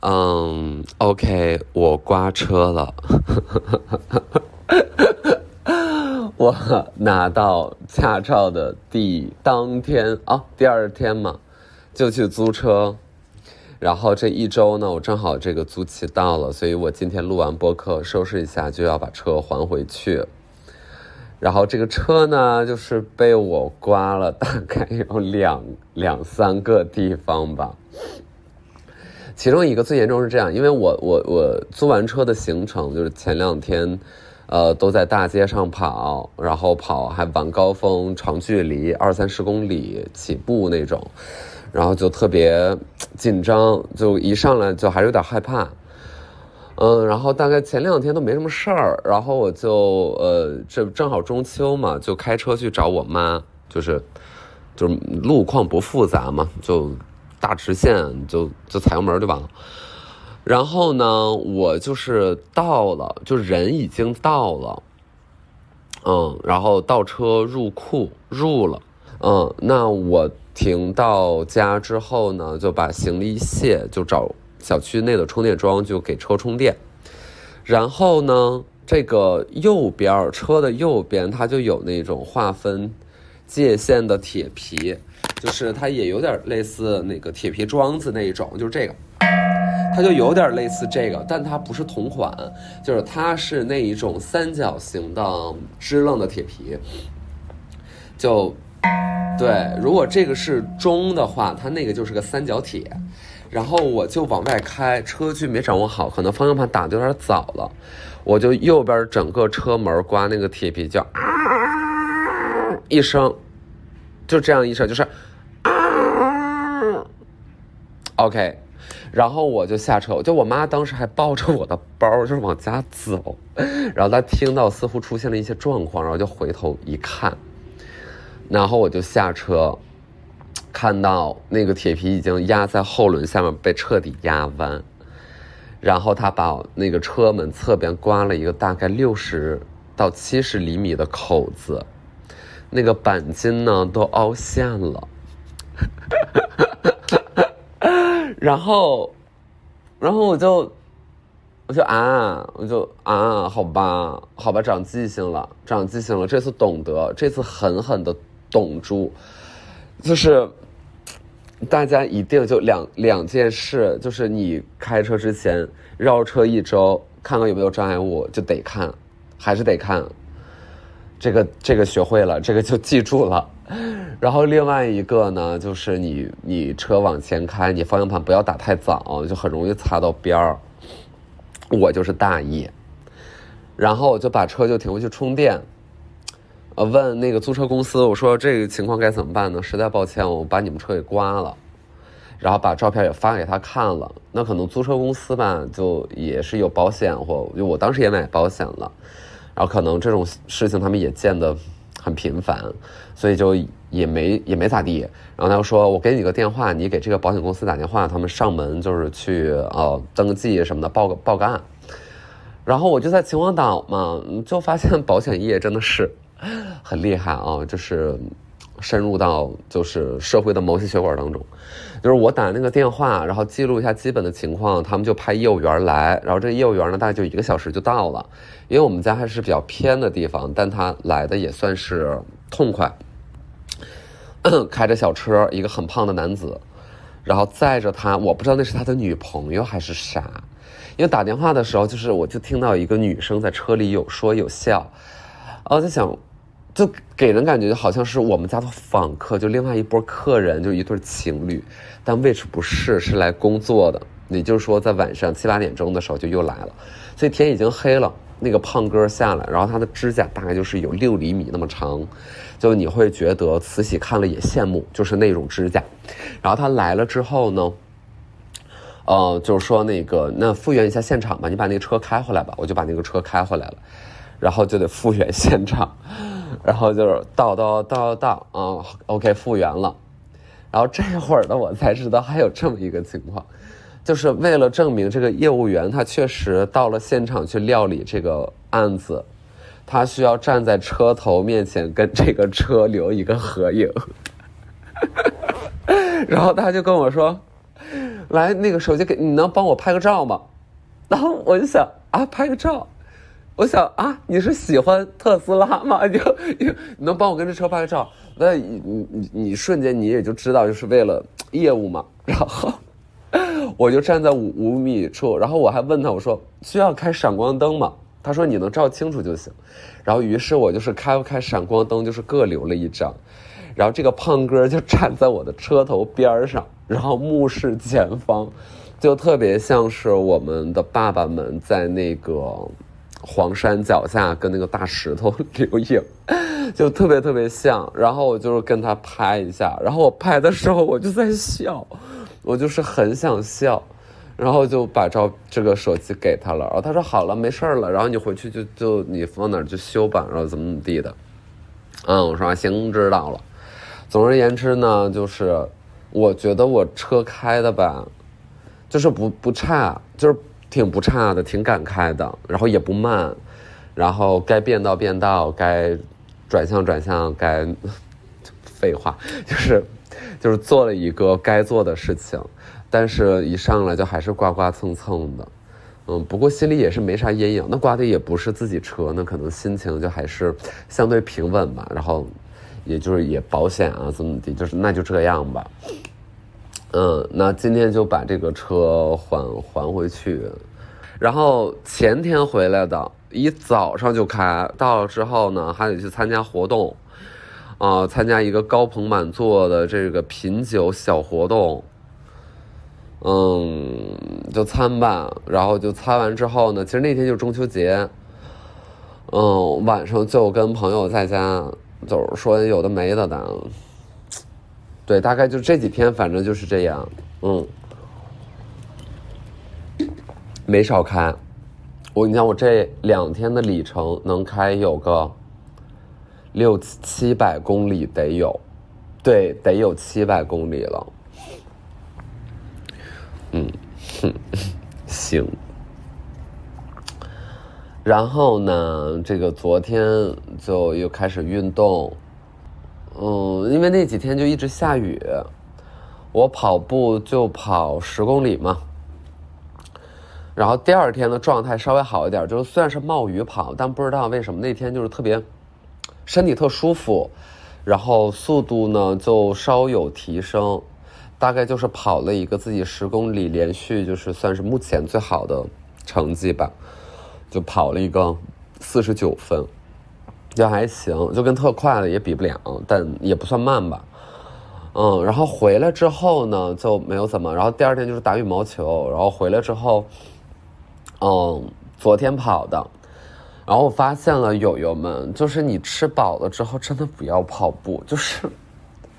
嗯，OK，我刮车了。我拿到驾照的第当天啊，第二天嘛，就去租车。然后这一周呢，我正好这个租期到了，所以我今天录完播客，收拾一下就要把车还回去。然后这个车呢，就是被我刮了大概有两两三个地方吧。其中一个最严重是这样，因为我我我租完车的行程就是前两天，呃，都在大街上跑，然后跑还晚高峰长距离二三十公里起步那种，然后就特别紧张，就一上来就还是有点害怕，嗯，然后大概前两天都没什么事儿，然后我就呃这正好中秋嘛，就开车去找我妈，就是就是路况不复杂嘛，就。大直线就就踩油门就完了，然后呢，我就是到了，就人已经到了，嗯，然后倒车入库入了，嗯，那我停到家之后呢，就把行李卸，就找小区内的充电桩就给车充电，然后呢，这个右边车的右边它就有那种划分界限的铁皮。就是它也有点类似那个铁皮桩子那一种，就是这个，它就有点类似这个，但它不是同款，就是它是那一种三角形的支棱的铁皮。就对，如果这个是中的话，它那个就是个三角铁。然后我就往外开，车距没掌握好，可能方向盘打的有点早了，我就右边整个车门刮那个铁皮，叫一声，就这样一声，就是。OK，然后我就下车，就我妈当时还抱着我的包，就是往家走，然后她听到似乎出现了一些状况，然后就回头一看，然后我就下车，看到那个铁皮已经压在后轮下面，被彻底压弯，然后他把那个车门侧边刮了一个大概六十到七十厘米的口子，那个钣金呢都凹陷了。然后，然后我就，我就啊，我就啊，好吧，好吧，长记性了，长记性了。这次懂得，这次狠狠的懂住，就是大家一定就两两件事，就是你开车之前绕车一周，看看有没有障碍物，就得看，还是得看。这个这个学会了，这个就记住了。然后另外一个呢，就是你你车往前开，你方向盘不要打太早，就很容易擦到边儿。我就是大意，然后我就把车就停回去充电。呃，问那个租车公司，我说这个情况该怎么办呢？实在抱歉，我把你们车给刮了，然后把照片也发给他看了。那可能租车公司吧，就也是有保险或就我当时也买保险了。然后可能这种事情他们也见得很频繁，所以就也没也没咋地。然后他又说：“我给你个电话，你给这个保险公司打电话，他们上门就是去呃登记什么的，报个报个案。”然后我就在秦皇岛嘛，就发现保险业真的是很厉害啊，就是。深入到就是社会的某些血管当中，就是我打那个电话，然后记录一下基本的情况，他们就派业务员来，然后这业务员呢大概就一个小时就到了，因为我们家还是比较偏的地方，但他来的也算是痛快，开着小车，一个很胖的男子，然后载着他，我不知道那是他的女朋友还是啥，因为打电话的时候就是我就听到一个女生在车里有说有笑，我在想。就给人感觉好像是我们家的访客，就另外一波客人，就一对情侣，但位置不是，是来工作的。也就是说，在晚上七八点钟的时候就又来了，所以天已经黑了。那个胖哥下来，然后他的指甲大概就是有六厘米那么长，就你会觉得慈禧看了也羡慕，就是那种指甲。然后他来了之后呢，呃，就是说那个那复原一下现场吧，你把那个车开回来吧，我就把那个车开回来了，然后就得复原现场。然后就是到到到到啊，OK 复原了，然后这会儿呢，我才知道还有这么一个情况，就是为了证明这个业务员他确实到了现场去料理这个案子，他需要站在车头面前跟这个车留一个合影，然后他就跟我说，来那个手机给你能帮我拍个照吗？然后我就想啊，拍个照。我想啊，你是喜欢特斯拉吗？就你能帮我跟这车拍个照？那你你你瞬间你也就知道，就是为了业务嘛。然后我就站在五五米处，然后我还问他，我说需要开闪光灯吗？他说你能照清楚就行。然后于是我就是开不开闪光灯，就是各留了一张。然后这个胖哥就站在我的车头边上，然后目视前方，就特别像是我们的爸爸们在那个。黄山脚下跟那个大石头留影，就特别特别像。然后我就是跟他拍一下，然后我拍的时候我就在笑，我就是很想笑，然后就把照这个手机给他了。然后他说好了，没事了。然后你回去就就你放哪儿就修吧，然后怎么怎么地的。嗯，我说行，知道了。总而言之呢，就是我觉得我车开的吧，就是不不差，就是。挺不差的，挺敢开的，然后也不慢，然后该变道变道，该转向转向，该废话 就是就是做了一个该做的事情，但是一上来就还是刮刮蹭蹭的，嗯，不过心里也是没啥阴影，那刮的也不是自己车，那可能心情就还是相对平稳吧，然后也就是也保险啊怎么地，就是那就这样吧。嗯，那今天就把这个车还还回去，然后前天回来的，一早上就开到了之后呢，还得去参加活动，啊，参加一个高朋满座的这个品酒小活动，嗯，就参吧，然后就参完之后呢，其实那天就中秋节，嗯，晚上就跟朋友在家，就是说有的没的的。对，大概就这几天，反正就是这样，嗯，没少开。我你讲，我这两天的里程能开有个六七百公里得有，对，得有七百公里了。嗯，行。然后呢，这个昨天就又开始运动。嗯，因为那几天就一直下雨，我跑步就跑十公里嘛。然后第二天的状态稍微好一点，就是虽然是冒雨跑，但不知道为什么那天就是特别身体特舒服，然后速度呢就稍有提升，大概就是跑了一个自己十公里连续就是算是目前最好的成绩吧，就跑了一个四十九分。就还行，就跟特快的也比不了，但也不算慢吧。嗯，然后回来之后呢，就没有怎么。然后第二天就是打羽毛球，然后回来之后，嗯，昨天跑的。然后我发现了友友们，就是你吃饱了之后，真的不要跑步。就是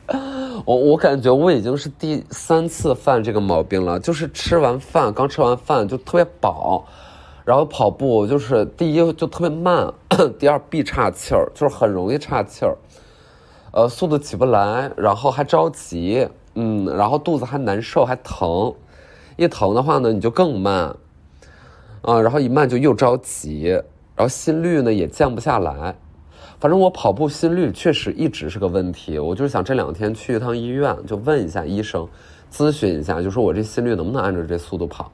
我我感觉我已经是第三次犯这个毛病了，就是吃完饭刚吃完饭就特别饱。然后跑步就是第一就特别慢，第二必岔气儿，就是很容易岔气儿，呃，速度起不来，然后还着急，嗯，然后肚子还难受，还疼，一疼的话呢，你就更慢，啊，然后一慢就又着急，然后心率呢也降不下来，反正我跑步心率确实一直是个问题，我就是想这两天去一趟医院，就问一下医生，咨询一下，就说我这心率能不能按照这速度跑，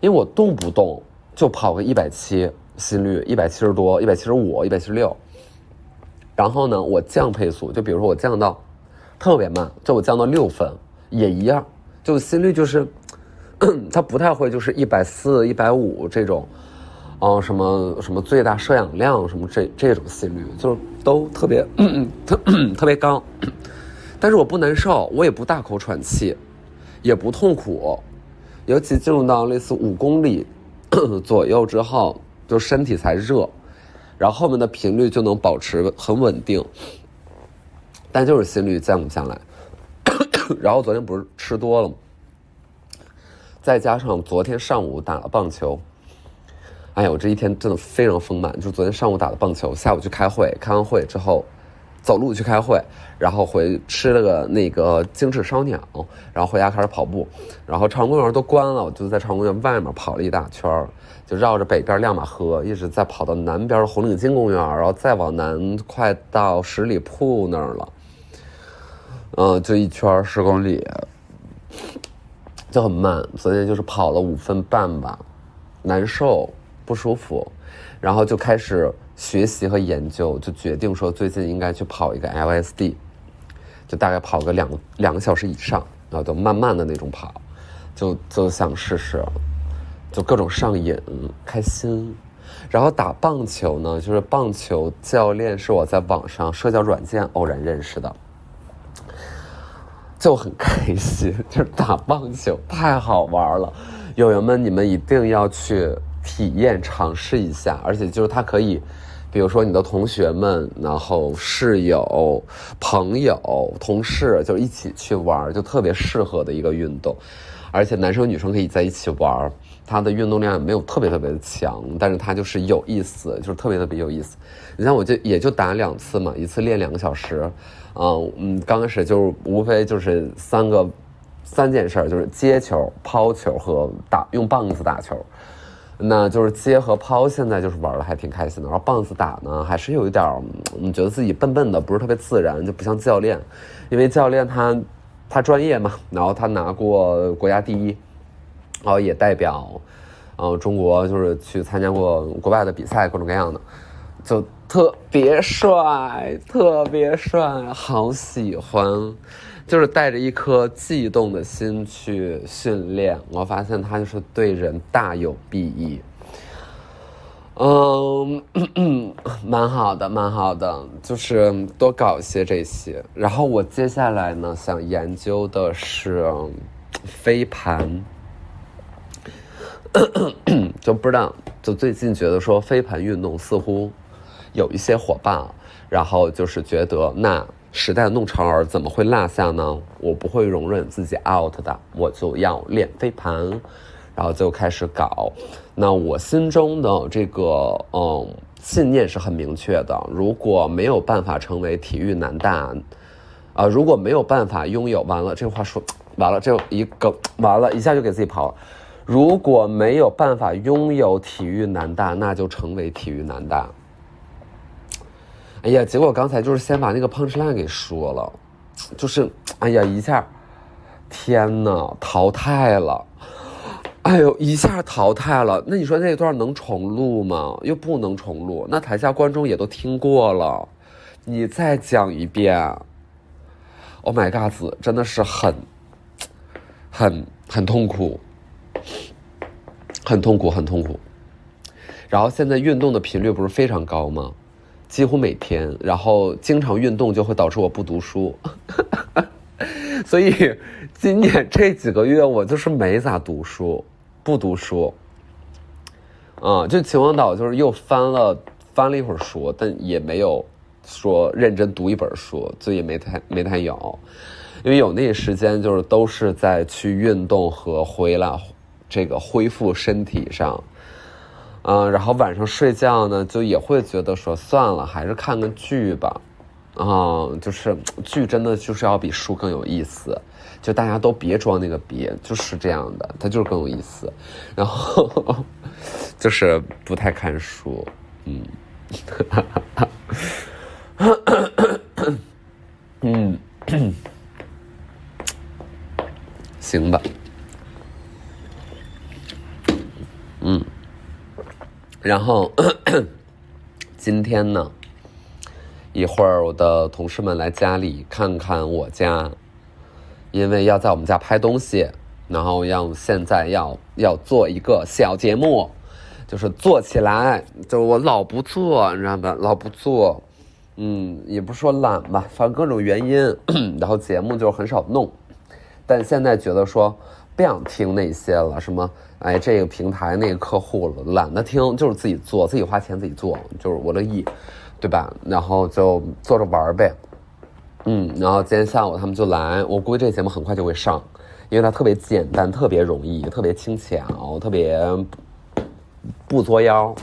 因为我动不动。就跑个一百七，心率一百七十多，一百七十五，一百七十六。然后呢，我降配速，就比如说我降到特别慢，就我降到六分也一样，就心率就是，它不太会就是一百四、一百五这种，哦什么什么最大摄氧量什么这这种心率，就是都特别特特别高。但是我不难受，我也不大口喘气，也不痛苦，尤其进入到类似五公里。左右之后，就身体才热，然后后面的频率就能保持很稳定，但就是心率降不下来。然后昨天不是吃多了吗？再加上昨天上午打了棒球，哎呀，我这一天真的非常丰满。就昨天上午打的棒球，下午去开会，开完会之后。走路去开会，然后回吃了个那个精致烧鸟，然后回家开始跑步，然后朝阳公园都关了，我就在朝阳公园外面跑了一大圈就绕着北边亮马河一直在跑到南边红领巾公园，然后再往南快到十里铺那儿了，嗯，就一圈十公里，就很慢。昨天就是跑了五分半吧，难受不舒服，然后就开始学习和研究，就决定说最近应该去跑一个 LSD，就大概跑个两两个小时以上，然后就慢慢的那种跑，就就想试试，就各种上瘾，开心。然后打棒球呢，就是棒球教练是我在网上社交软件偶然认识的，就很开心，就是打棒球太好玩了，友友们你们一定要去体验尝试一下，而且就是它可以，比如说你的同学们，然后室友、朋友、同事就一起去玩，就特别适合的一个运动，而且男生女生可以在一起玩。它的运动量也没有特别特别的强，但是它就是有意思，就是特别特别有意思。你像我就也就打两次嘛，一次练两个小时，嗯嗯，刚开始就是无非就是三个三件事，就是接球、抛球和打用棒子打球。那就是接和抛，现在就是玩的还挺开心的。然后棒子打呢，还是有一点嗯，觉得自己笨笨的，不是特别自然，就不像教练，因为教练他他专业嘛，然后他拿过国家第一。然后也代表，呃，中国就是去参加过国外的比赛，各种各样的，就特别帅，特别帅，好喜欢，就是带着一颗悸动的心去训练，我发现他就是对人大有裨益，嗯，蛮好的，蛮好的，就是多搞一些这些。然后我接下来呢，想研究的是飞盘。就不知道，就最近觉得说飞盘运动似乎有一些火爆，然后就是觉得那时代弄潮儿怎么会落下呢？我不会容忍自己 out 的，我就要练飞盘，然后就开始搞。那我心中的这个嗯信念是很明确的，如果没有办法成为体育男大，啊，如果没有办法拥有，完了这话说完了，这一个完了一下就给自己跑了。如果没有办法拥有体育男大，那就成为体育男大。哎呀，结果刚才就是先把那个 punch line 给说了，就是哎呀一下，天呐，淘汰了！哎呦，一下淘汰了。那你说那段能重录吗？又不能重录。那台下观众也都听过了，你再讲一遍。Oh my god，真的是很、很、很痛苦。很痛苦，很痛苦。然后现在运动的频率不是非常高吗？几乎每天，然后经常运动就会导致我不读书，所以今年这几个月我就是没咋读书，不读书。啊，就秦皇岛就是又翻了翻了一会儿书，但也没有说认真读一本书，就也没太没太有，因为有那时间就是都是在去运动和回来。这个恢复身体上，嗯，然后晚上睡觉呢，就也会觉得说算了，还是看个剧吧，啊，就是剧真的就是要比书更有意思，就大家都别装那个别，就是这样的，它就是更有意思，然后 就是不太看书，嗯，嗯，行吧。然后 今天呢，一会儿我的同事们来家里看看我家，因为要在我们家拍东西，然后要现在要要做一个小节目，就是做起来，就是我老不做，你知道吧？老不做，嗯，也不是说懒吧，反正各种原因，然后节目就很少弄，但现在觉得说。不想听那些了，什么哎，这个平台那个客户了，懒得听，就是自己做，自己花钱自己做，就是我乐意，对吧？然后就做着玩呗，嗯，然后今天下午他们就来，我估计这节目很快就会上，因为它特别简单，特别容易，特别轻巧，特别不作妖。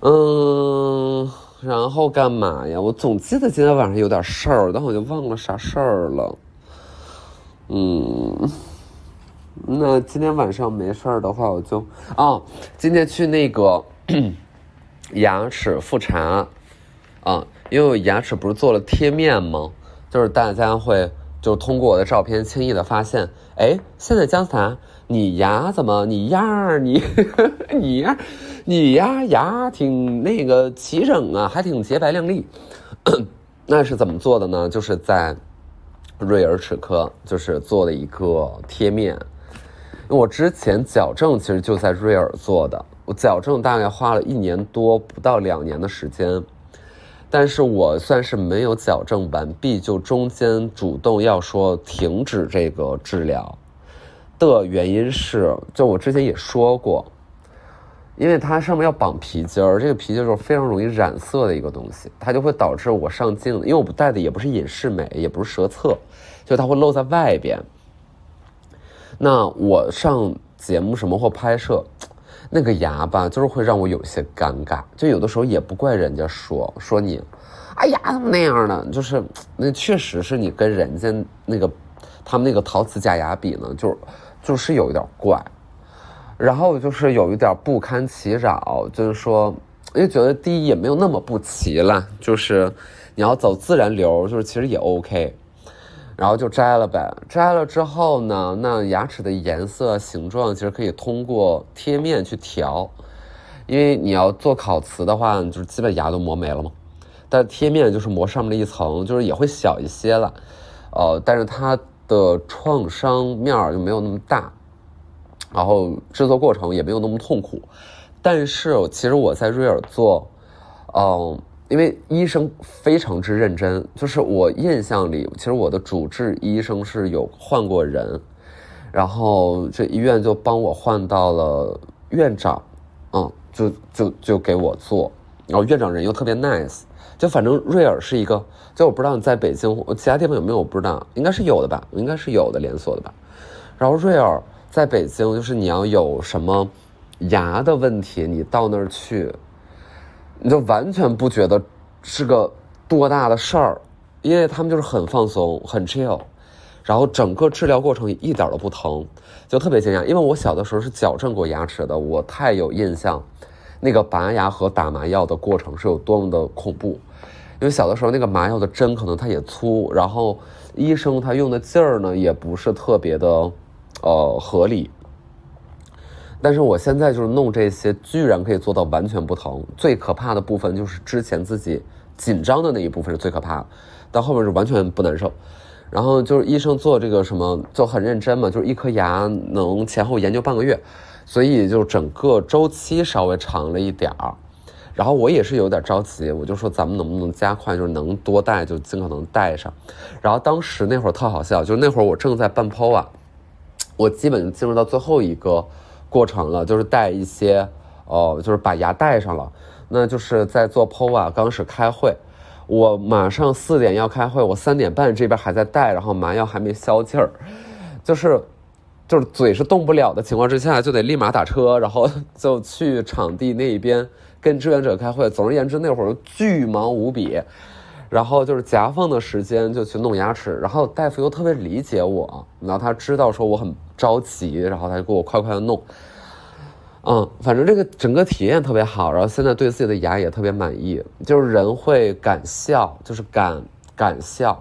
嗯，然后干嘛呀？我总记得今天晚上有点事儿，但我就忘了啥事儿了。嗯，那今天晚上没事儿的话，我就啊，今天去那个 牙齿复查啊，因为我牙齿不是做了贴面吗？就是大家会就通过我的照片轻易的发现，哎，现在姜思达，你牙怎么你牙你 你呀你呀牙挺那个齐整啊，还挺洁白亮丽。那是怎么做的呢？就是在瑞尔齿科，就是做了一个贴面。我之前矫正其实就在瑞尔做的，我矫正大概花了一年多，不到两年的时间。但是我算是没有矫正完毕，就中间主动要说停止这个治疗的原因是，就我之前也说过，因为它上面要绑皮筋儿，这个皮筋儿是非常容易染色的一个东西，它就会导致我上镜，因为我不戴的也不是隐适美，也不是舌侧，就它会露在外边。那我上节目什么或拍摄。那个牙吧，就是会让我有些尴尬，就有的时候也不怪人家说说你，哎呀怎么那样呢？就是那确实是你跟人家那个他们那个陶瓷假牙比呢，就就是有一点怪，然后就是有一点不堪其扰，就是说，因为觉得第一也没有那么不齐了，就是你要走自然流，就是其实也 OK。然后就摘了呗，摘了之后呢，那牙齿的颜色、形状其实可以通过贴面去调，因为你要做烤瓷的话，就是基本牙都磨没了嘛。但贴面就是磨上面的一层，就是也会小一些了，呃，但是它的创伤面就没有那么大，然后制作过程也没有那么痛苦。但是其实我在瑞尔做，嗯。因为医生非常之认真，就是我印象里，其实我的主治医生是有换过人，然后这医院就帮我换到了院长，嗯，就就就给我做，然后院长人又特别 nice，就反正瑞尔是一个，就我不知道你在北京其他地方有没有，我不知道，应该是有的吧，应该是有的连锁的吧，然后瑞尔在北京就是你要有什么牙的问题，你到那儿去。你就完全不觉得是个多大的事儿，因为他们就是很放松、很 chill，然后整个治疗过程一点都不疼，就特别惊讶。因为我小的时候是矫正过牙齿的，我太有印象，那个拔牙和打麻药的过程是有多么的恐怖。因为小的时候那个麻药的针可能它也粗，然后医生他用的劲儿呢也不是特别的，呃，合理。但是我现在就是弄这些，居然可以做到完全不疼。最可怕的部分就是之前自己紧张的那一部分是最可怕的，到后面是完全不难受。然后就是医生做这个什么就很认真嘛，就是一颗牙能前后研究半个月，所以就整个周期稍微长了一点儿。然后我也是有点着急，我就说咱们能不能加快，就是能多戴就尽可能戴上。然后当时那会儿特好笑，就是那会儿我正在办剖啊，我基本进入到最后一个。过程了，就是带一些，哦，就是把牙带上了，那就是在做 PO 啊，刚始开会，我马上四点要开会，我三点半这边还在带，然后麻药还没消气儿，就是，就是嘴是动不了的情况之下，就得立马打车，然后就去场地那一边跟志愿者开会。总而言之，那会儿巨忙无比。然后就是夹缝的时间就去弄牙齿，然后大夫又特别理解我，然后他知道说我很着急，然后他就给我快快的弄。嗯，反正这个整个体验特别好，然后现在对自己的牙也特别满意。就是人会敢笑，就是敢敢笑。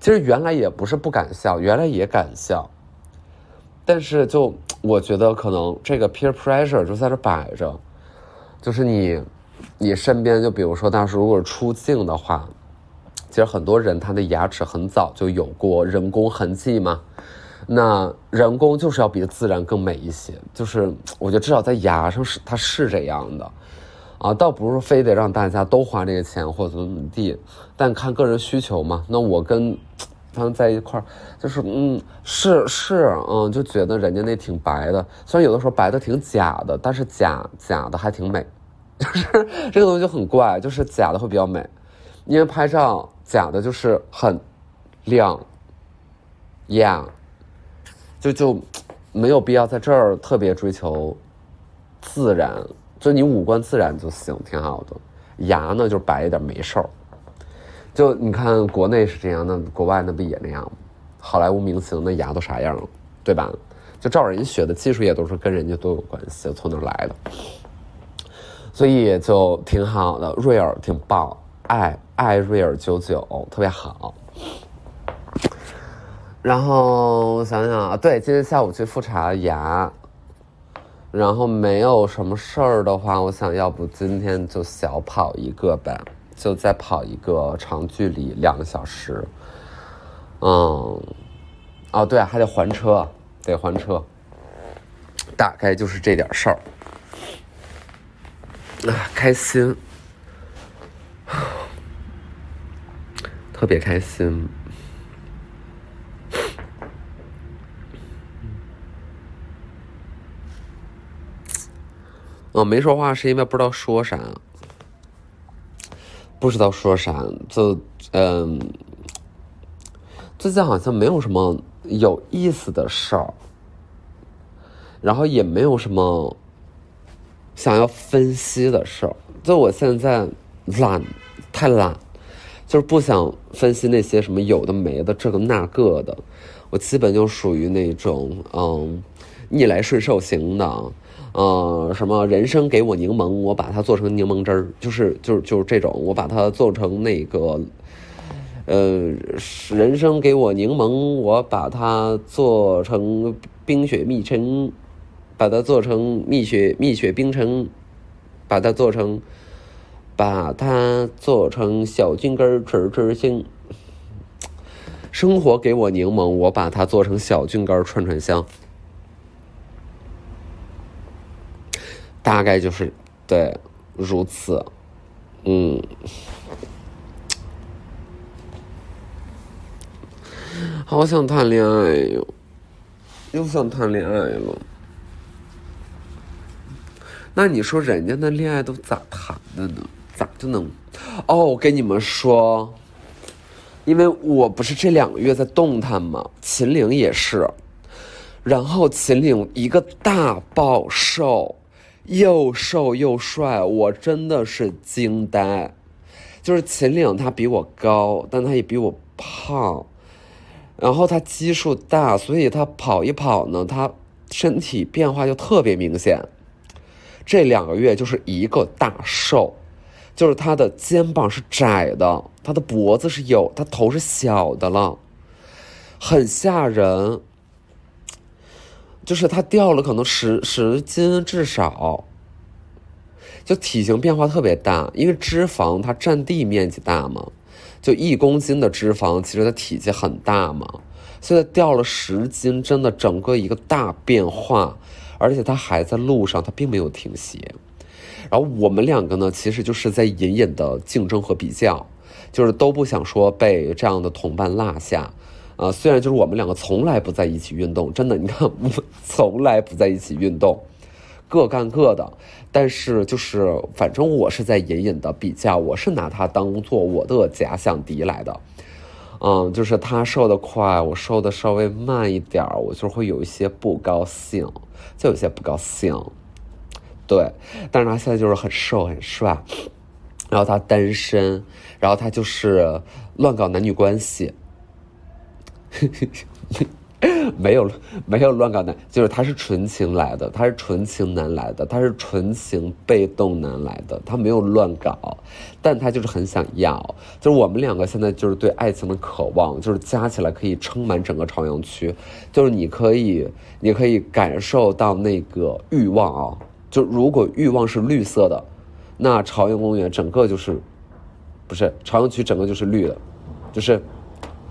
其实原来也不是不敢笑，原来也敢笑。但是就我觉得可能这个 peer pressure 就在这摆着，就是你你身边就比如说当时如果出镜的话。其实很多人他的牙齿很早就有过人工痕迹嘛，那人工就是要比自然更美一些，就是我觉得至少在牙上是它是这样的，啊，倒不是非得让大家都花这个钱或者怎么地，但看个人需求嘛。那我跟 他们在一块儿，就是嗯，是是，嗯，就觉得人家那挺白的，虽然有的时候白的挺假的，但是假假的还挺美，就是这个东西就很怪，就是假的会比较美，因为拍照。假的就是很亮，亮，就就没有必要在这儿特别追求自然，就你五官自然就行，挺好的。牙呢，就白一点没事儿。就你看国内是这样，那国外那不也那样吗？好莱坞明星那牙都啥样了，对吧？就照人学的技术也都是跟人家都有关系，从那儿来的？所以就挺好的，瑞尔挺棒。爱爱瑞尔九九特别好，然后我想想啊，对，今天下午去复查牙，然后没有什么事儿的话，我想要不今天就小跑一个吧，就再跑一个长距离两个小时。嗯，哦对，还得还车，得还车，大概就是这点事儿。啊，开心，特别开心。我没说话是因为不知道说啥，不知道说啥，就嗯，最近好像没有什么有意思的事儿，然后也没有什么想要分析的事儿。就我现在懒，太懒，就是不想分析那些什么有的没的这个那个的。我基本就属于那种嗯，逆来顺受型的。嗯，什么人生给我柠檬，我把它做成柠檬汁儿，就是就是就是这种，我把它做成那个，呃，人生给我柠檬，我把它做成冰雪蜜城，把它做成蜜雪蜜雪冰城，把它做成，把它做成小菌根儿吃吃香。生活给我柠檬，我把它做成小菌干串串香。大概就是对如此，嗯，好想谈恋爱哟，又想谈恋爱了。那你说人家那恋爱都咋谈的呢？咋就能？哦，我跟你们说，因为我不是这两个月在动弹吗？秦岭也是，然后秦岭一个大暴瘦。又瘦又帅，我真的是惊呆。就是秦岭，他比我高，但他也比我胖。然后他基数大，所以他跑一跑呢，他身体变化就特别明显。这两个月就是一个大瘦，就是他的肩膀是窄的，他的脖子是有，他头是小的了，很吓人。就是他掉了可能十十斤至少，就体型变化特别大，因为脂肪它占地面积大嘛，就一公斤的脂肪其实它体积很大嘛，所以掉了十斤，真的整个一个大变化，而且他还在路上，他并没有停歇。然后我们两个呢，其实就是在隐隐的竞争和比较，就是都不想说被这样的同伴落下。啊，虽然就是我们两个从来不在一起运动，真的，你看我 从来不在一起运动，各干各的。但是就是反正我是在隐隐的比较，我是拿他当做我的假想敌来的。嗯，就是他瘦的快，我瘦的稍微慢一点我就会有一些不高兴，就有些不高兴。对，但是他现在就是很瘦很帅，然后他单身，然后他就是乱搞男女关系。没有没有乱搞男，就是他是纯情来的，他是纯情男来的，他是纯情被动男来的，他没有乱搞，但他就是很想要，就是我们两个现在就是对爱情的渴望，就是加起来可以撑满整个朝阳区，就是你可以你可以感受到那个欲望啊，就如果欲望是绿色的，那朝阳公园整个就是，不是朝阳区整个就是绿的，就是。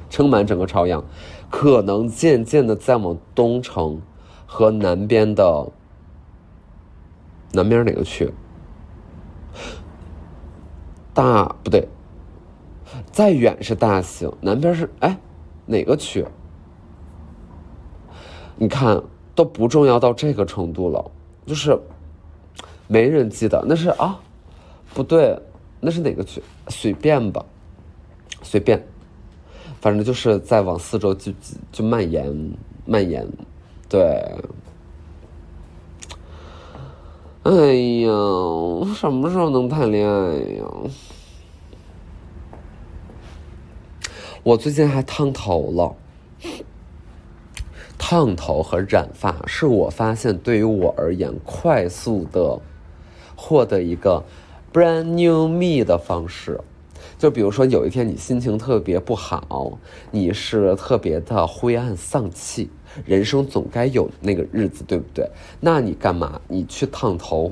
撑满整个朝阳，可能渐渐的再往东城和南边的南边哪个区？大不对，再远是大兴，南边是哎哪个区？你看都不重要到这个程度了，就是没人记得那是啊，不对，那是哪个区？随便吧，随便。反正就是在往四周就就蔓延蔓延，对。哎呀，什么时候能谈恋爱呀？我最近还烫头了，烫头和染发是我发现对于我而言快速的获得一个 brand new me 的方式。就比如说有一天你心情特别不好，你是特别的灰暗丧气，人生总该有那个日子，对不对？那你干嘛？你去烫头。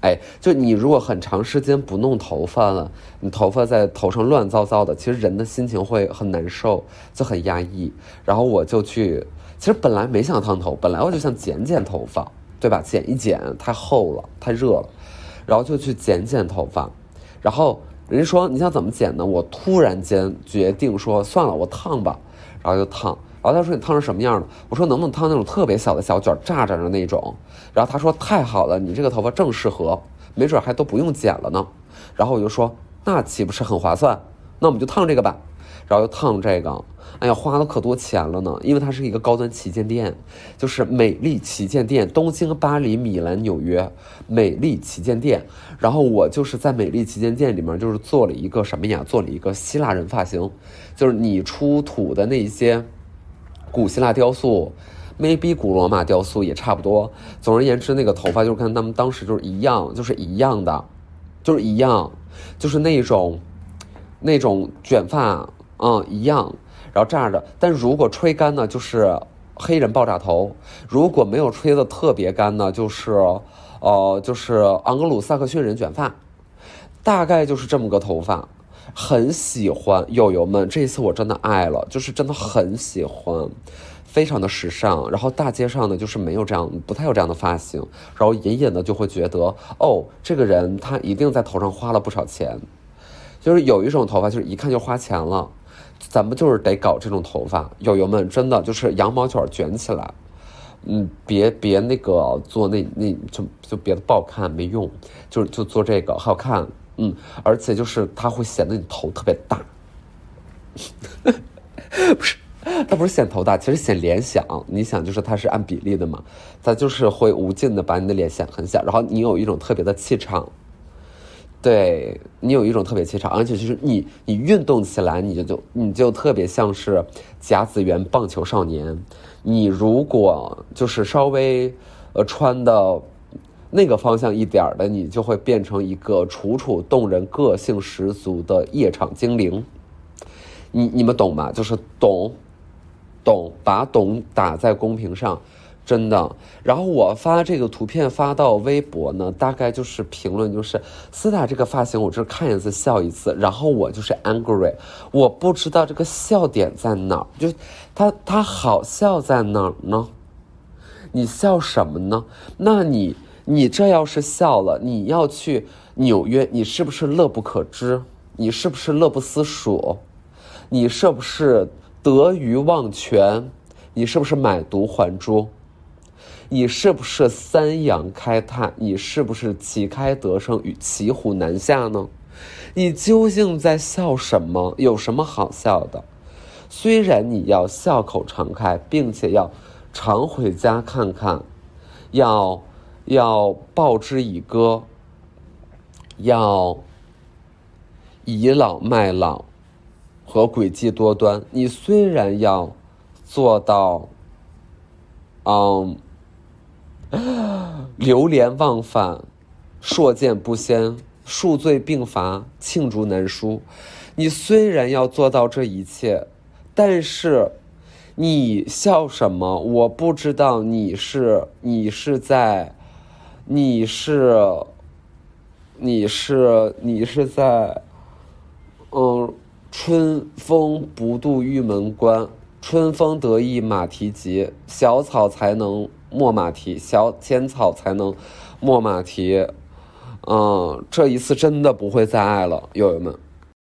哎，就你如果很长时间不弄头发了，你头发在头上乱糟糟的，其实人的心情会很难受，就很压抑。然后我就去，其实本来没想烫头，本来我就想剪剪头发，对吧？剪一剪太厚了，太热了，然后就去剪剪头发。然后人家说你想怎么剪呢？我突然间决定说算了，我烫吧，然后就烫。然后他说你烫成什么样的？我说能不能烫那种特别小的小卷，炸着的那种？然后他说太好了，你这个头发正适合，没准还都不用剪了呢。然后我就说那岂不是很划算？那我们就烫这个吧。然后又烫这个，哎呀，花了可多钱了呢。因为它是一个高端旗舰店，就是美丽旗舰店，东京、巴黎、米兰、纽约，美丽旗舰店。然后我就是在美丽旗舰店里面，就是做了一个什么呀？做了一个希腊人发型，就是你出土的那些。古希腊雕塑，maybe 古罗马雕塑也差不多。总而言之，那个头发就是跟他们当时就是一样，就是一样的，就是一样，就是那种那种卷发，嗯，一样，然后这样的。但如果吹干呢，就是黑人爆炸头；如果没有吹的特别干呢，就是呃，就是昂格鲁萨克逊人卷发，大概就是这么个头发。很喜欢友友们，这一次我真的爱了，就是真的很喜欢，非常的时尚。然后大街上呢，就是没有这样，不太有这样的发型，然后隐隐的就会觉得，哦，这个人他一定在头上花了不少钱。就是有一种头发，就是一看就花钱了，咱们就是得搞这种头发。友友们，真的就是羊毛卷卷起来，嗯，别别那个做那那就就别的不好看，没用，就就做这个好看。嗯，而且就是它会显得你头特别大，不是，它不是显头大，其实显脸小。你想，就是它是按比例的嘛，它就是会无尽的把你的脸显很小，然后你有一种特别的气场，对你有一种特别气场，而且就是你你运动起来，你就就你就特别像是甲子园棒球少年。你如果就是稍微呃穿的。那个方向一点的，你就会变成一个楚楚动人、个性十足的夜场精灵。你你们懂吗？就是懂，懂，把懂打在公屏上，真的。然后我发这个图片发到微博呢，大概就是评论就是斯达这个发型，我这看一次笑一次。然后我就是 angry，我不知道这个笑点在哪儿，就他他好笑在哪儿呢？你笑什么呢？那你。你这要是笑了，你要去纽约，你是不是乐不可支？你是不是乐不思蜀？你是不是得鱼忘全？你是不是买椟还珠？你是不是三阳开泰？你是不是旗开得胜与骑虎难下呢？你究竟在笑什么？有什么好笑的？虽然你要笑口常开，并且要常回家看看，要。要报之以歌，要倚老卖老和诡计多端。你虽然要做到，嗯，流连忘返、硕见不鲜、数罪并罚、罄竹难书，你虽然要做到这一切，但是你笑什么？我不知道你是你是在。你是，你是，你是在，嗯，春风不度玉门关，春风得意马蹄疾，小草才能没马蹄，小浅草才能没马蹄，嗯，这一次真的不会再爱了，友友们。